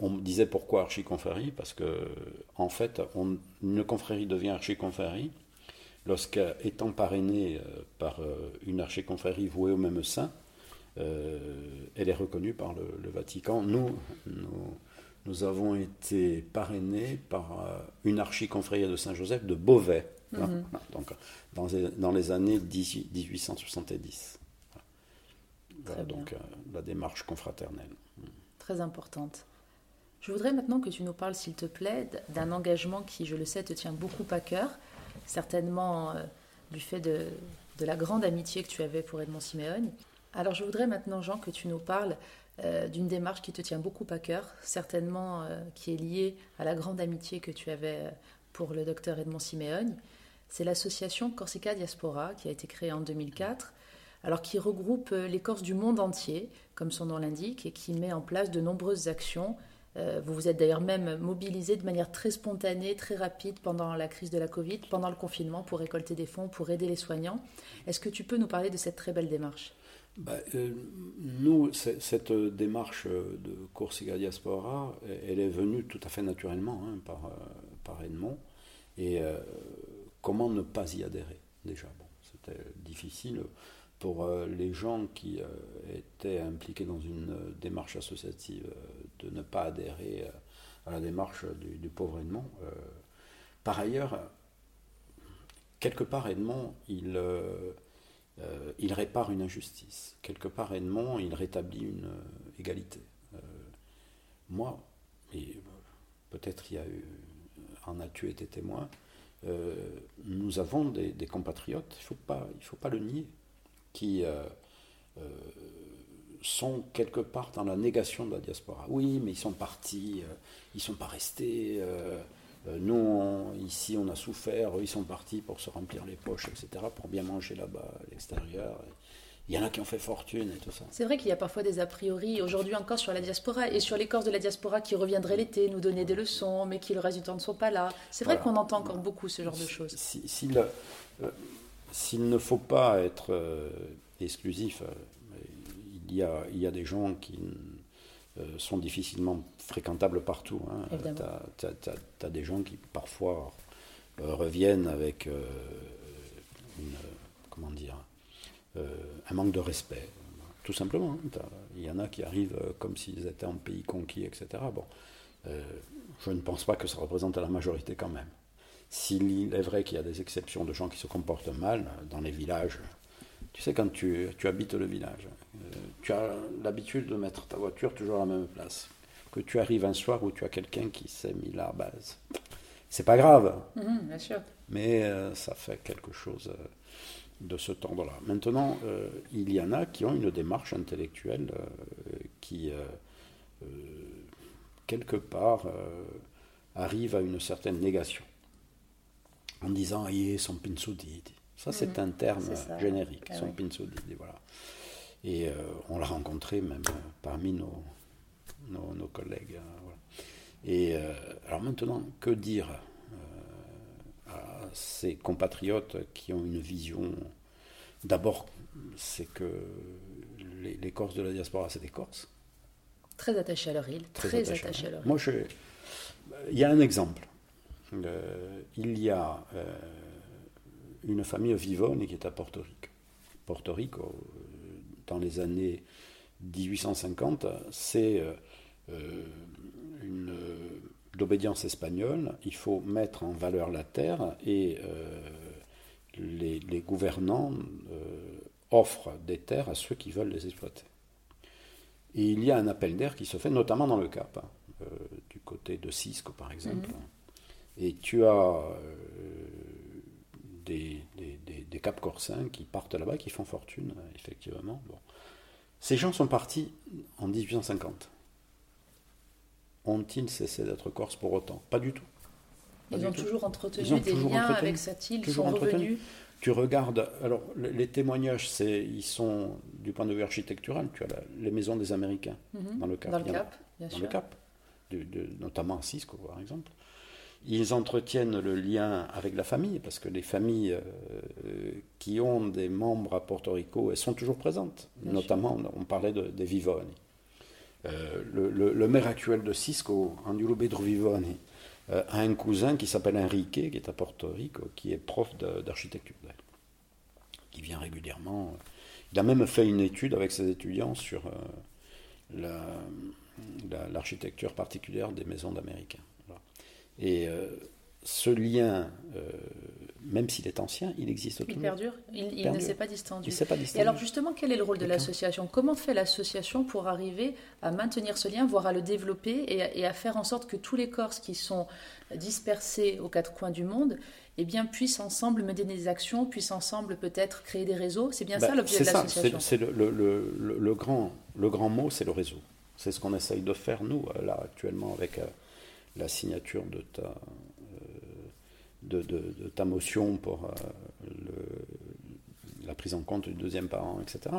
Speaker 2: on, me disait pourquoi archiconfrérie Parce que, en fait, une confrérie devient archiconfrérie lorsqu'étant parrainée euh, par une archiconfrérie vouée au même saint, elle est reconnue par le, le Vatican. Nous, nous nous avons été parrainés par euh, une archiconfrérie de Saint-Joseph de Beauvais, mhm. donc, dans, les années 1870. Voilà, donc euh, la démarche confraternelle.
Speaker 1: Très importante. Je voudrais maintenant que tu nous parles, s'il te plaît, d'un engagement qui, je le sais, te tient beaucoup à cœur, certainement euh, du fait de, de, la grande amitié que tu avais pour Edmond Siméon. Alors je voudrais maintenant, Jean, que tu nous parles euh, d'une démarche qui te tient beaucoup à cœur, certainement euh, qui est liée à la grande amitié que tu avais euh, pour le docteur Edmond Simeone. C'est l'association Corsica Diaspora qui a été créée en 2004, alors qui regroupe les Corses du monde entier, comme son nom l'indique, et qui met en place de nombreuses actions. vous vous êtes d'ailleurs même mobilisé de manière très spontanée, très rapide pendant la crise de la Covid, pendant le confinement, pour récolter des fonds, pour aider les soignants. Est-ce que tu peux nous parler de cette très belle démarche?
Speaker 2: Bah, euh, nous, cette démarche de Corsica Diaspora, elle est venue tout à fait naturellement hein, par, euh, par Edmond. Et euh, comment ne pas y adhérer déjà? C'était difficile pour les gens qui étaient impliqués dans une démarche associative de ne pas adhérer à la démarche du, du pauvre Edmond. par ailleurs, quelque part, Edmond, il euh, il répare une injustice. Quelque part, Edmond, il rétablit une euh, égalité. Euh, moi, et peut-être y a eu, en as-tu été témoin, nous avons des, compatriotes, il ne faut, faut pas le nier, qui sont quelque part dans la négation de la diaspora. Oui, mais ils sont partis, ils ne sont pas restés. Nous, ici, on a souffert, eux, ils sont partis pour se remplir les poches, etc., pour bien manger là-bas, à l'extérieur. Il y en a qui ont fait fortune et tout ça.
Speaker 1: C'est vrai qu'il y a parfois des a priori, aujourd'hui encore sur la diaspora, et sur les Corses de la diaspora qui reviendraient l'été, nous donner des leçons, mais qui le reste du temps ne sont pas là. C'est vrai qu'on entend encore beaucoup ce genre de choses.
Speaker 2: Euh, s'il ne faut pas être euh, exclusif, euh, il, y a, il y a des gens qui sont difficilement fréquentables partout. Hein. Tu as, as, des gens qui parfois reviennent avec une, comment dire, euh, un manque de respect, tout simplement. Hein. Il y en a qui arrivent euh, comme s'ils étaient en pays conquis, etc. Bon, euh, je ne pense pas que ça représente la majorité quand même. S'il est vrai qu'il y a des exceptions de gens qui se comportent mal dans les villages, tu sais, quand tu, tu habites le village, tu as l'habitude de mettre ta voiture toujours à la même place. Que tu arrives un soir où tu as quelqu'un qui s'est mis là à base. C'est pas grave.
Speaker 1: Mmh, bien sûr.
Speaker 2: Mais ça fait quelque chose de ce temps-là. Maintenant, euh, il y en a qui ont une démarche intellectuelle euh, qui, euh, quelque part, arrive à une certaine négation. En disant, ah, son pinsudidi. Ça, c'est mhm. un terme générique, ah son pinsudidi, voilà. Et on l'a rencontré même parmi nos, nos, collègues. Hein, Et alors maintenant, que dire ces compatriotes qui ont une vision? D'abord, c'est que les, Corses de la diaspora, c'est des Corses.
Speaker 1: Très attachés à leur île. Très, attachés, à leur île.
Speaker 2: Moi, je, il y a un exemple. Euh, il y a euh, une famille vivonne qui est à Porto Rico. Porto Rico, euh, dans les années 1850, c'est une d'obédience espagnole, il faut mettre en valeur la terre et euh, les, gouvernants euh, offrent des terres à ceux qui veulent les exploiter. Et il y a un appel d'air qui se fait notamment dans le Cap, hein, euh, du côté de Cisco par exemple. Mhm. Et tu as des, des, Cap Corsins qui partent là-bas, qui font fortune, effectivement. Bon. Ces gens sont partis en 1850 ont-ils cessé d'être corses pour autant? Pas du tout.
Speaker 1: ils ont toujours entretenu des liens avec cette île, ils sont revenus.
Speaker 2: Tu regardes, alors les témoignages, c'est, ils sont du point de vue architectural. Tu as les maisons des Américains
Speaker 1: mhm.
Speaker 2: dans le Cap.
Speaker 1: Dans le Cap, bien
Speaker 2: dans
Speaker 1: sûr.
Speaker 2: le Cap, notamment à Cisco, par exemple. Ils entretiennent le lien avec la famille, parce que les familles euh, qui ont des membres à Porto Rico, elles sont toujours présentes. notamment, on parlait de, des Vivoni. Euh, le, maire actuel de Cisco, Angiolo Bedrovivone, euh, a un cousin qui s'appelle Enrique, qui est à Porto Rico, qui est prof d'architecture, qui vient régulièrement. Il a même fait une étude avec ses étudiants sur l'architecture particulière des maisons d'Américains. Et ce lien, même s'il est ancien, il existe
Speaker 1: toujours. Il perdure, il, ne s'est pas distendu.
Speaker 2: pas
Speaker 1: Et alors justement, quel est le rôle de l'association? Comment fait l'association pour arriver à maintenir ce lien, voire à le développer et à, faire en sorte que tous les Corses qui sont dispersés aux quatre coins du monde eh bien, puissent ensemble mener des actions, puissent ensemble peut-être créer des réseaux? C'est bien ça bah, l'objet de l'association?
Speaker 2: C'est le, le, le, grand, le grand mot, c'est le réseau. C'est ce qu'on essaye de faire, nous, là, actuellement, avec euh, la signature de ta, de, ta motion pour euh, la prise en compte du deuxième parent, etc.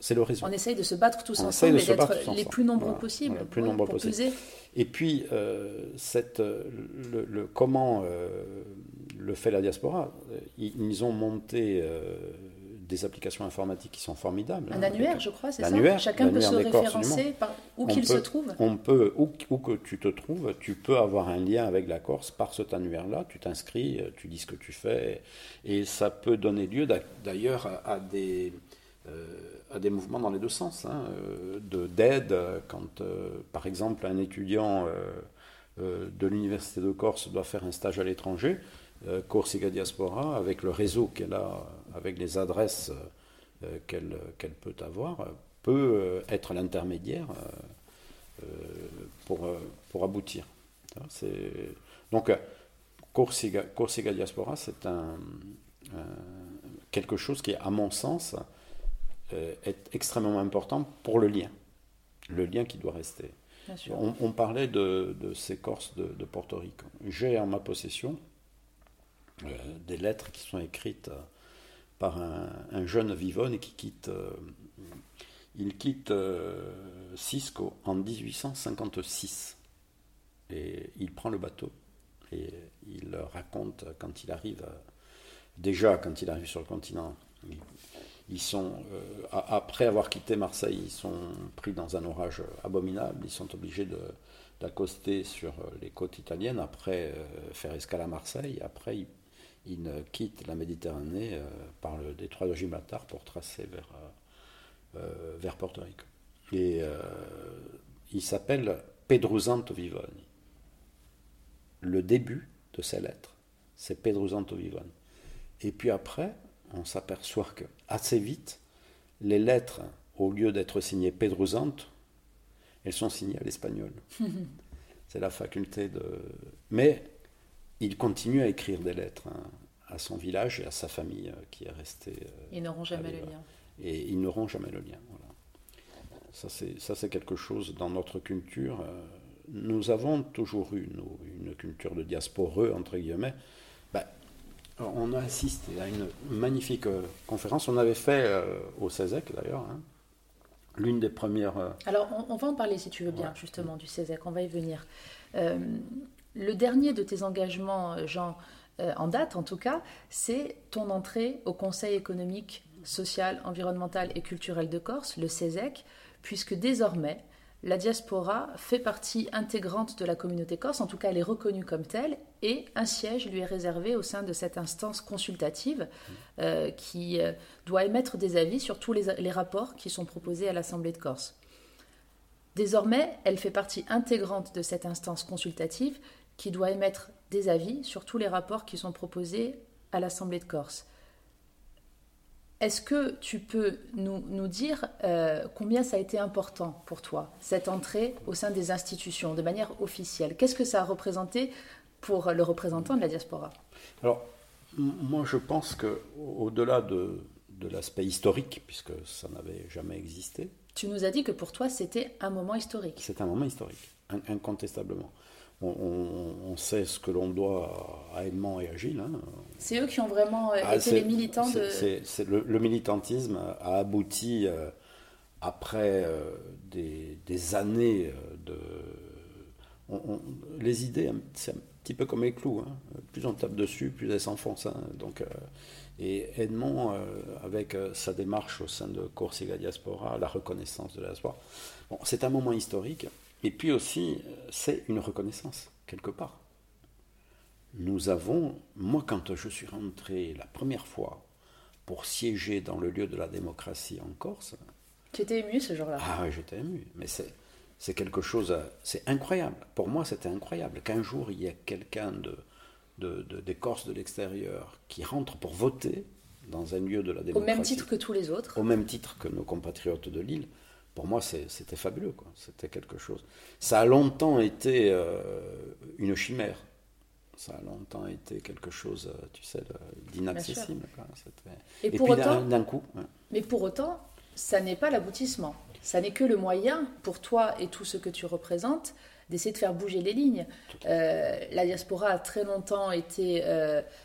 Speaker 2: C'est le réseau.
Speaker 1: On essaye de se battre tous ensemble et d'être les plus nombreux possibles.
Speaker 2: plus nombreux possible. Et puis, euh, cette, le, comment euh, le fait la diaspora Ils, ont monté des applications informatiques qui sont formidables.
Speaker 1: Un annuaire, je crois, c'est ça Chacun peut se référencer où qu'il se trouve.
Speaker 2: On peut, où, que tu te trouves, tu peux avoir un lien avec la Corse par cet annuaire-là, tu t'inscris, tu dis ce que tu fais, et ça peut donner lieu d'ailleurs à, des... Euh, à des mouvements dans les deux sens, hein, euh, d'aide, quand euh, par exemple un étudiant de l'Université de Corse doit faire un stage à l'étranger, Corsica Diaspora, avec le réseau qu'elle a avec les adresses euh, qu'elle peut avoir, peut euh, être l'intermédiaire euh, pour, pour aboutir. Donc, Corsica, Diaspora, c'est un, quelque chose qui, à mon sens, est extrêmement important pour le lien, le lien qui doit rester. On, parlait de, ces Corses de, Porto Rico. J'ai en ma possession des lettres qui sont écrites par un, jeune Vivonne qui quitte, il quitte Cisco en 1856 et il prend le bateau et il raconte quand il arrive, déjà quand il arrive sur le continent, ils, sont, euh, après avoir quitté Marseille, ils sont pris dans un orage abominable, ils sont obligés d'accoster sur les côtes italiennes, après euh, faire escale à Marseille, après ils, ils quittent la Méditerranée euh, par le détroit de Gibraltar pour tracer vers, vers Porto Rico. Et il s'appelle Pedruzanto Vivoni le début de ces lettres. C'est Pedro Zanto Vivon. Et puis après, on s'aperçoit que assez vite, les lettres, au lieu d'être signées Pedro Zanto, elles sont signées à l'espagnol. [LAUGHS] C'est la faculté de. Mais il continue à écrire des lettres hein, à son village et à sa famille euh, qui est restée. Euh,
Speaker 1: ils n'auront jamais le lien.
Speaker 2: Et ils n'auront jamais le lien. Voilà. Ça, c'est quelque chose dans notre culture. Euh, nous avons toujours eu une culture de diasporeux, entre guillemets. Ben, on a assisté à une magnifique conférence. On avait fait au CESEC d'ailleurs, hein. l'une des premières.
Speaker 1: Alors on, va en parler si tu veux bien, justement, du CESEC, on va y venir. Le dernier de tes engagements, Jean, en date en tout cas, c'est ton entrée au Conseil économique, social, environnemental et culturel de Corse, le CESEC, puisque désormais, la diaspora fait partie intégrante de la communauté corse, en tout cas elle est reconnue comme telle, et un siège lui est réservé au sein de cette instance consultative euh, qui euh, doit émettre des avis sur tous les rapports qui sont proposés à l'Assemblée de Corse. Désormais, elle fait partie intégrante de cette instance consultative qui doit émettre des avis sur tous les rapports qui sont proposés à l'Assemblée de Corse. Est-ce que tu peux nous, dire euh, combien ça a été important pour toi, cette entrée au sein des institutions, de manière officielle? Qu'est-ce que ça a représenté pour le représentant de la diaspora?
Speaker 2: Alors, moi, je pense qu'au-delà de, de l'aspect historique, puisque ça n'avait jamais existé.
Speaker 1: Tu nous as dit que pour toi, c'était un moment historique.
Speaker 2: C'est un moment historique, incontestablement on, sait ce que l'on doit à Edmond et à Gilles. Hein.
Speaker 1: C'est eux qui ont vraiment euh, ah, été les militants de...
Speaker 2: Le, militantisme a abouti euh, après euh, des, années de... les idées, c'est un petit peu comme les clous. Hein. Plus on tape dessus, plus elles s'enfoncent. Hein. Donc, et Edmond, avec sa démarche au sein de Corsica Diaspora, la reconnaissance de la diaspora, bon, c'est un moment historique. Et puis aussi, c'est une reconnaissance, quelque part. Nous avons, moi quand je suis rentré la première fois pour siéger dans le lieu de la démocratie en Corse...
Speaker 1: Tu étais ému ce jour-là?
Speaker 2: Ah oui, j'étais ému. Mais c'est, c'est quelque chose, c'est incroyable. Pour moi, c'était incroyable qu'un jour, il y ait quelqu'un de, de, des Corses de l'extérieur qui rentre pour voter dans un lieu de la démocratie.
Speaker 1: Au même titre que tous les autres
Speaker 2: Au même titre que nos compatriotes de Lille pour moi, c'était fabuleux. C'était quelque chose. Ça a longtemps été euh, une chimère. Ça a longtemps été quelque chose, euh, tu sais, d'inaccessible.
Speaker 1: Et, puis d'un coup. Mais pour autant, ça n'est pas l'aboutissement. Ça n'est que le moyen pour toi et tout ce que tu représentes d'essayer de faire bouger les lignes. Euh, la diaspora a très longtemps été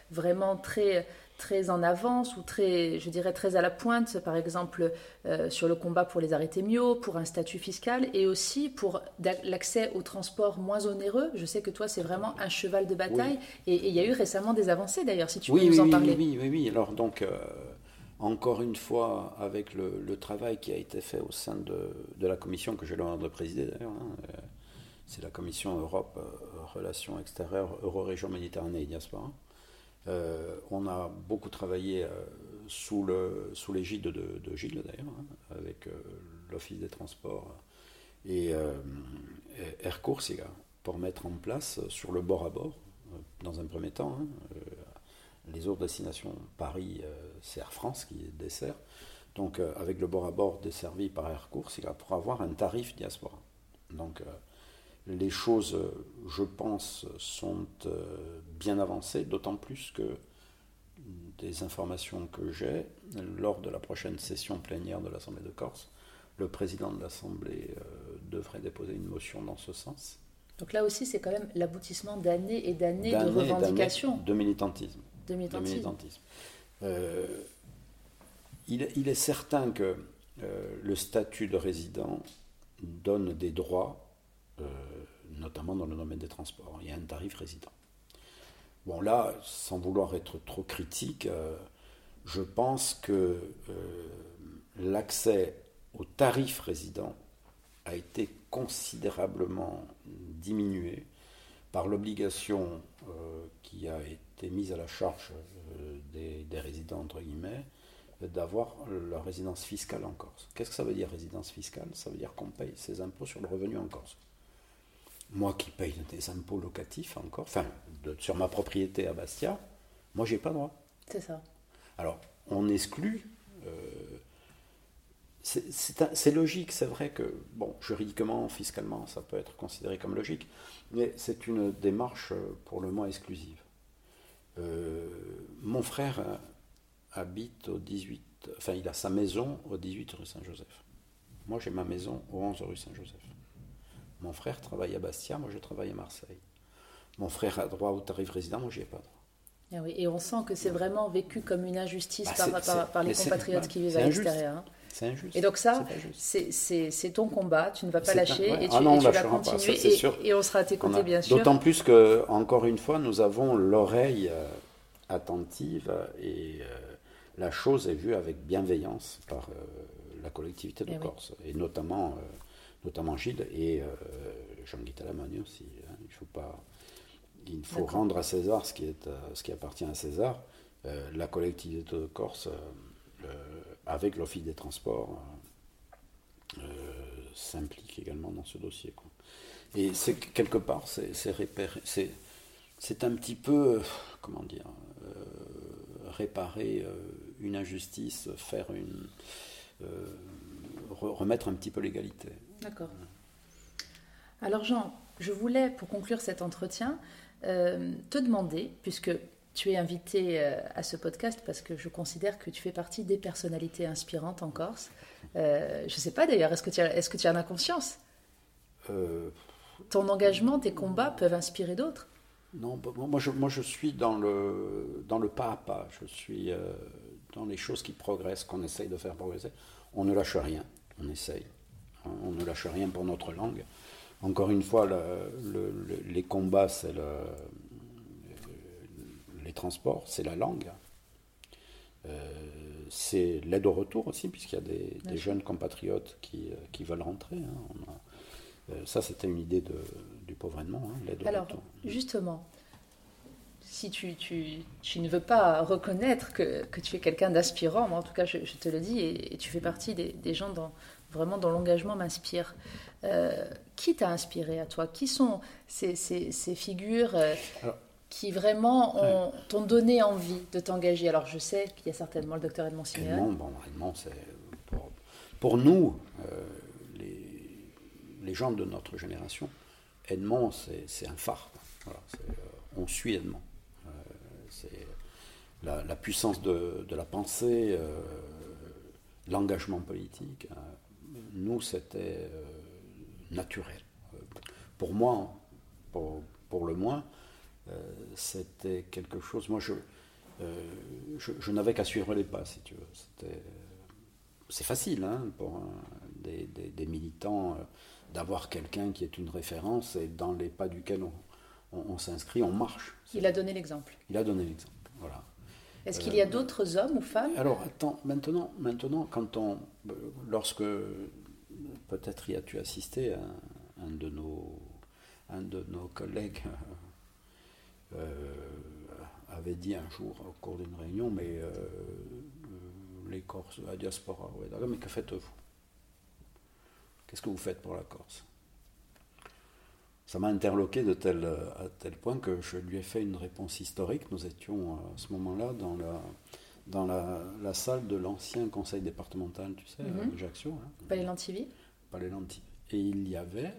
Speaker 1: vraiment très très en avance ou très, je dirais, très à la pointe, par exemple euh, sur le combat pour les arrêtés mio, pour un statut fiscal et aussi pour l'accès au transport moins onéreux. Je sais que toi, c'est vraiment un cheval de bataille et il y a eu récemment des avancées d'ailleurs, si tu
Speaker 2: peux
Speaker 1: nous
Speaker 2: en
Speaker 1: parler.
Speaker 2: Oui, oui, oui. Alors donc, euh, encore une fois, avec le, travail qui a été fait au sein de, de la commission que j'ai l'honneur de présider d'ailleurs, hein, euh, c'est la commission Europe, Relations extérieures, Euro-région Méditerranée et Diaspora. Euh, on a beaucoup travaillé euh, sous l'égide de, Gilles d'ailleurs, hein, avec euh, l'Office des transports et Air Corsica pour mettre en place sur le bord à bord, dans un premier temps, hein, les autres destinations Paris, c'est Air France qui dessert. Donc avec le bord à bord desservi par Air Corsica pour avoir un tarif diaspora. Donc les choses, je pense, sont euh, bien avancées, d'autant plus que des informations que j'ai, lors de la prochaine session plénière de l'Assemblée de Corse, le président de l'Assemblée euh, devrait déposer une motion dans ce sens.
Speaker 1: Donc là aussi, c'est quand même l'aboutissement d'années et d'années de revendications.
Speaker 2: De militantisme. De militantisme. Euh, il, est certain que euh, le statut de résident donne des droits, notamment dans le domaine des transports. Il y a un tarif résident. Bon, là, sans vouloir être trop critique, je pense que l'accès au tarif résident a été considérablement diminué par l'obligation euh, qui a été mise à la charge euh, des, résidents, entre guillemets, d'avoir leur résidence fiscale en Corse. Qu'est-ce que ça veut dire résidence fiscale? Ça veut dire qu'on paye ses impôts sur le revenu en Corse. Moi qui paye des impôts locatifs en Corse, enfin, sur ma propriété à Bastia, moi j'ai pas droit.
Speaker 1: C'est ça.
Speaker 2: Alors, on exclut euh, c'est logique, c'est vrai que, bon, juridiquement, fiscalement, ça peut être considéré comme logique, mais c'est une démarche euh, pour le moins exclusive. Euh, mon frère habite au 18, enfin, il a sa maison au 18 rue Saint-Joseph. Moi, j'ai ma maison au 11 rue Saint-Joseph. Mon frère travaille à Bastia, moi, je travaille à Marseille. Mon frère a droit au tarif résident, moi, j'y ai pas droit.
Speaker 1: Ah oui, et on sent que c'est vraiment vécu comme une injustice bah, par, les compatriotes qui vivent à l'extérieur. Hein.
Speaker 2: C'est injuste.
Speaker 1: Et donc ça, c'est ton combat, tu ne vas pas lâcher et tu, ah tu vas continuer et, on sera à tes côtés bien sûr.
Speaker 2: D'autant plus que, encore une fois, nous avons l'oreille euh, attentive et euh, la chose est vue avec bienveillance par euh, la collectivité de eh Corse, et notamment, notamment Gilles et Jean-Guy Talamani aussi. Hein. il faut, pas, il faut rendre à César ce qui, est, ce qui appartient à César. la collectivité de Corse avec l'Office des Transports, euh, euh, s'implique également dans ce dossier. Et c'est quelque part, c'est c'est un petit peu, comment dire, euh, réparer une injustice, faire une, remettre un petit peu l'égalité.
Speaker 1: D'accord. Alors Jean, je voulais, pour conclure cet entretien, te demander, puisque tu es invité euh, à ce podcast parce que je considère que tu fais partie des personnalités inspirantes en Corse. Euh, je ne sais pas d'ailleurs, est-ce que, tu est que tu en as conscience? Euh, Ton engagement, tes combats peuvent inspirer d'autres?
Speaker 2: Non, bah, moi je, moi je suis dans le, dans le pas à pas. Je suis dans les choses qui progressent, qu'on essaye de faire progresser. On ne lâche rien, on essaye. On ne lâche rien pour notre langue. Encore une fois, les combats, c'est le les transports, c'est la langue. Euh, c'est l'aide au retour aussi, puisqu'il y a des, jeunes compatriotes qui, euh, qui veulent rentrer. Hein. Euh, ça, c'était une idée de, du pauvre hein, l'aide au retour.
Speaker 1: justement, si tu, tu, tu, ne veux pas reconnaître que, que tu es quelqu'un d'aspirant, moi en tout cas je, te le dis, et, tu fais partie des, des gens dans, vraiment dont l'engagement m'inspire. qui t'a inspiré à toi? Qui sont ces, ces, ces figures qui vraiment t'ont donné envie de t'engager? Alors je sais qu'il y a certainement le docteur Edmond Siméon.
Speaker 2: Edmond, bon, c'est pour, nous, euh, les, les, gens de notre génération, Edmond, c'est un phare. Euh, on suit Edmond. Euh, c'est la, puissance de, la pensée, l'engagement politique. nous, c'était naturel. Pour moi, pour, le moins, euh, c'était quelque chose. Moi, je, euh, n'avais qu'à suivre les pas, si tu veux. C'est facile hein, pour des, militants euh, d'avoir quelqu'un qui est une référence et dans les pas duquel on, s'inscrit, on marche.
Speaker 1: Il a donné l'exemple.
Speaker 2: Il a donné l'exemple, voilà.
Speaker 1: Est-ce qu'il y a d'autres hommes ou femmes?
Speaker 2: Alors, attends, maintenant, maintenant, quand on, lorsque peut-être y as-tu assisté à un de nos, un de nos collègues euh, avait dit un jour au cours d'une réunion, mais euh, euh, les Corses, la diaspora, ouais, mais que faites-vous? Qu'est-ce que vous faites pour la Corse? Ça m'a interloqué de tel, à tel point que je lui ai fait une réponse historique. Nous étions à ce moment-là dans la, dans la, salle de l'ancien conseil départemental, tu sais, mm Ajaccio. Hein.
Speaker 1: Palais Lantivy
Speaker 2: Palais Lantivy. Et il y avait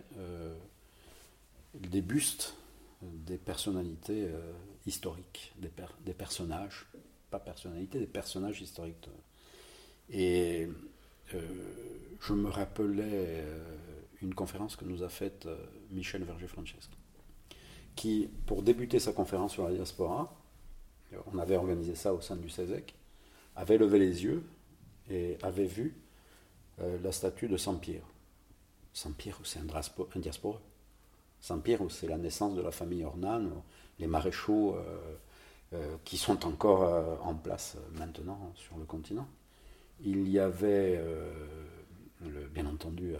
Speaker 2: des bustes des personnalités euh, historiques, des, des, personnages pas personnalités, des personnages historiques. Et je me rappelais une conférence que nous a faite Michel Verger-Franceschi, qui, pour débuter sa conférence sur la diaspora, on avait organisé ça au sein du CESEC, avait levé les yeux et avait vu la statue de Saint-Pierre. Saint-Pierre, c'est un, diasporeux. Saint-Pierre, c'est la naissance de la famille Ornan, les maréchaux euh, euh, qui sont encore euh, en place maintenant sur le continent. Il y avait, bien entendu,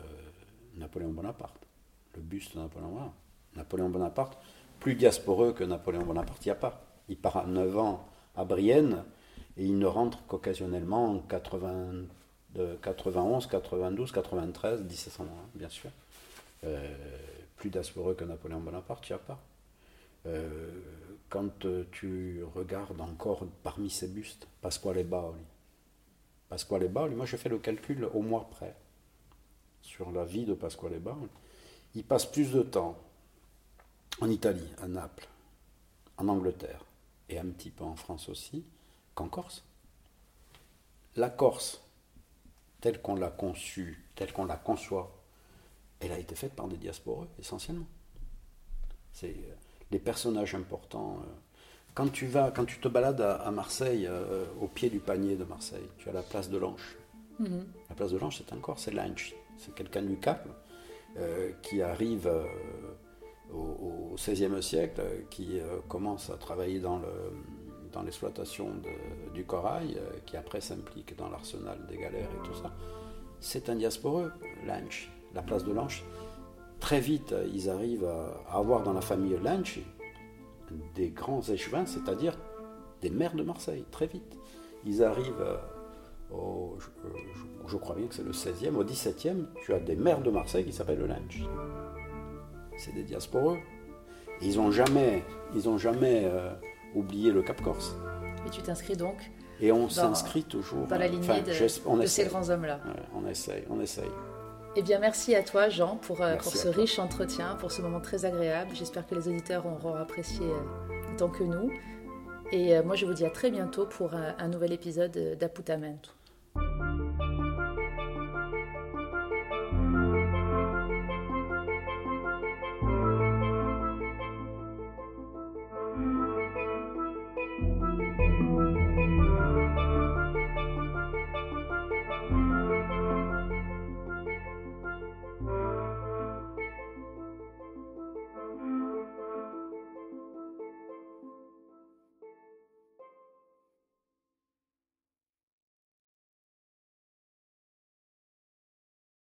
Speaker 2: Napoléon Bonaparte, le buste de Napoléon Bonaparte. Napoléon Bonaparte, plus diasporeux que Napoléon Bonaparte, il n'y a pas. Il part à 9 ans à Brienne et il ne rentre qu'occasionnellement en 80, 91, 92, 93, 1701, bien sûr plus diasporeux que Napoléon Bonaparte, il n'y a pas. Euh, quand euh, tu regardes encore parmi ces bustes, Pasquale Baoli. Pasquale Baoli, moi j'ai fait le calcul au mois près sur la vie de Pasquale Baoli. Il passe plus de temps en Italie, à Naples, en Angleterre et un petit peu en France aussi qu'en Corse. La Corse, telle qu'on l'a conçue, telle qu'on la conçoit elle a été faite par des diasporeux, essentiellement. C'est euh, les personnages importants. Euh. Quand tu vas, quand tu te balades à, Marseille, euh, au pied du panier de Marseille, tu as la place de l'Anche. Mhm. La place de l'Anche, c'est encore, c'est l'Anche. C'est quelqu'un du Cap qui arrive au XVIe siècle, qui commence à travailler dans le, dans l'exploitation du corail, qui après s'implique dans l'arsenal des galères et tout ça. C'est un diasporeux, l'Anche la place de Lanche, très vite, ils arrivent à avoir dans la famille Lanche des grands échevins, c'est-à-dire des maires de Marseille, très vite. Ils arrivent au, je, crois bien que c'est le 16e, au 17e, tu as des maires de Marseille qui s'appellent Lanche. C'est des diasporeux. ils n'ont jamais, ils ont jamais euh, oublié le Cap Corse.
Speaker 1: Et tu t'inscris donc
Speaker 2: Et on s'inscrit toujours.
Speaker 1: Dans la lignée de, ces grands hommes-là.
Speaker 2: on essaye, on essaye.
Speaker 1: Eh bien, merci à toi, Jean, pour, euh, pour ce riche entretien, pour ce moment très agréable. J'espère que les auditeurs auront apprécié euh, autant que nous. Et euh, moi, je vous dis à très bientôt pour un, nouvel épisode d'Aputamento.